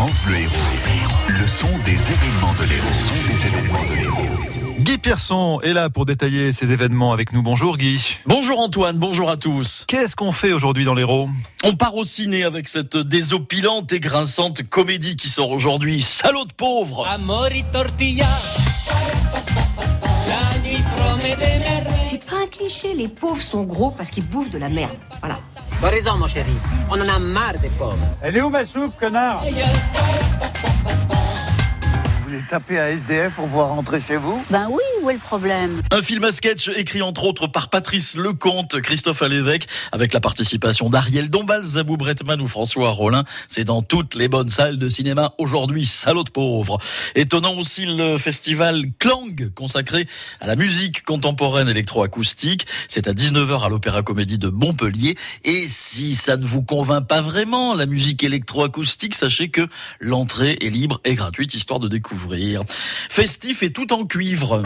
France Bleu Héros. Le son des événements de l'Héros. Le son des événements de l'Héros. Guy Pierson est là pour détailler ces événements avec nous. Bonjour Guy. Bonjour Antoine, bonjour à tous. Qu'est-ce qu'on fait aujourd'hui dans l'Héros? On part au ciné avec cette désopilante et grinçante comédie qui sort aujourd'hui, Salaud de pauvre. Amori tortilla. La nuit promet des merveilles. C'est pas un cliché, les pauvres sont gros parce qu'ils bouffent de la merde. Voilà. T'as raison, mon chéri. On en a marre des pauvres. Elle est où ma soupe, connard? Vous voulez taper à SDF pour pouvoir rentrer chez vous Ben oui, où est le problème Un film à sketch écrit entre autres par Patrice Lecomte, Christophe Alévèque, avec la participation d'Ariel Dombal, Zabou Bretman ou François Rollin. C'est dans toutes les bonnes salles de cinéma aujourd'hui, salaud de pauvre. Étonnant aussi le festival Clang, consacré à la musique contemporaine électroacoustique. C'est à 19h à l'Opéra Comédie de Montpellier. Et si ça ne vous convainc pas vraiment, la musique électroacoustique, sachez que l'entrée est libre et gratuite, histoire de découvrir. Festif et tout en cuivre.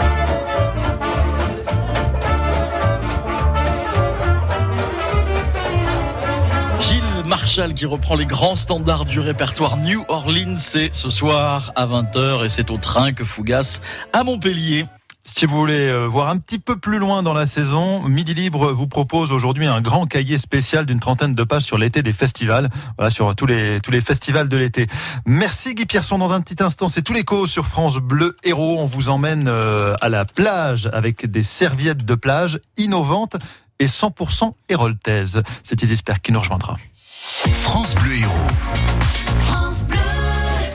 Gilles Marshall qui reprend les grands standards du répertoire New Orleans, c'est ce soir à 20h et c'est au train que Fougas à Montpellier. Si vous voulez euh, voir un petit peu plus loin dans la saison, Midi Libre vous propose aujourd'hui un grand cahier spécial d'une trentaine de pages sur l'été des festivals, voilà sur tous les tous les festivals de l'été. Merci Guy Pierson. Dans un petit instant, c'est tous les sur France Bleu Héros. On vous emmène euh, à la plage avec des serviettes de plage innovantes et 100% héroltaises. C'est Isisper qui nous rejoindra.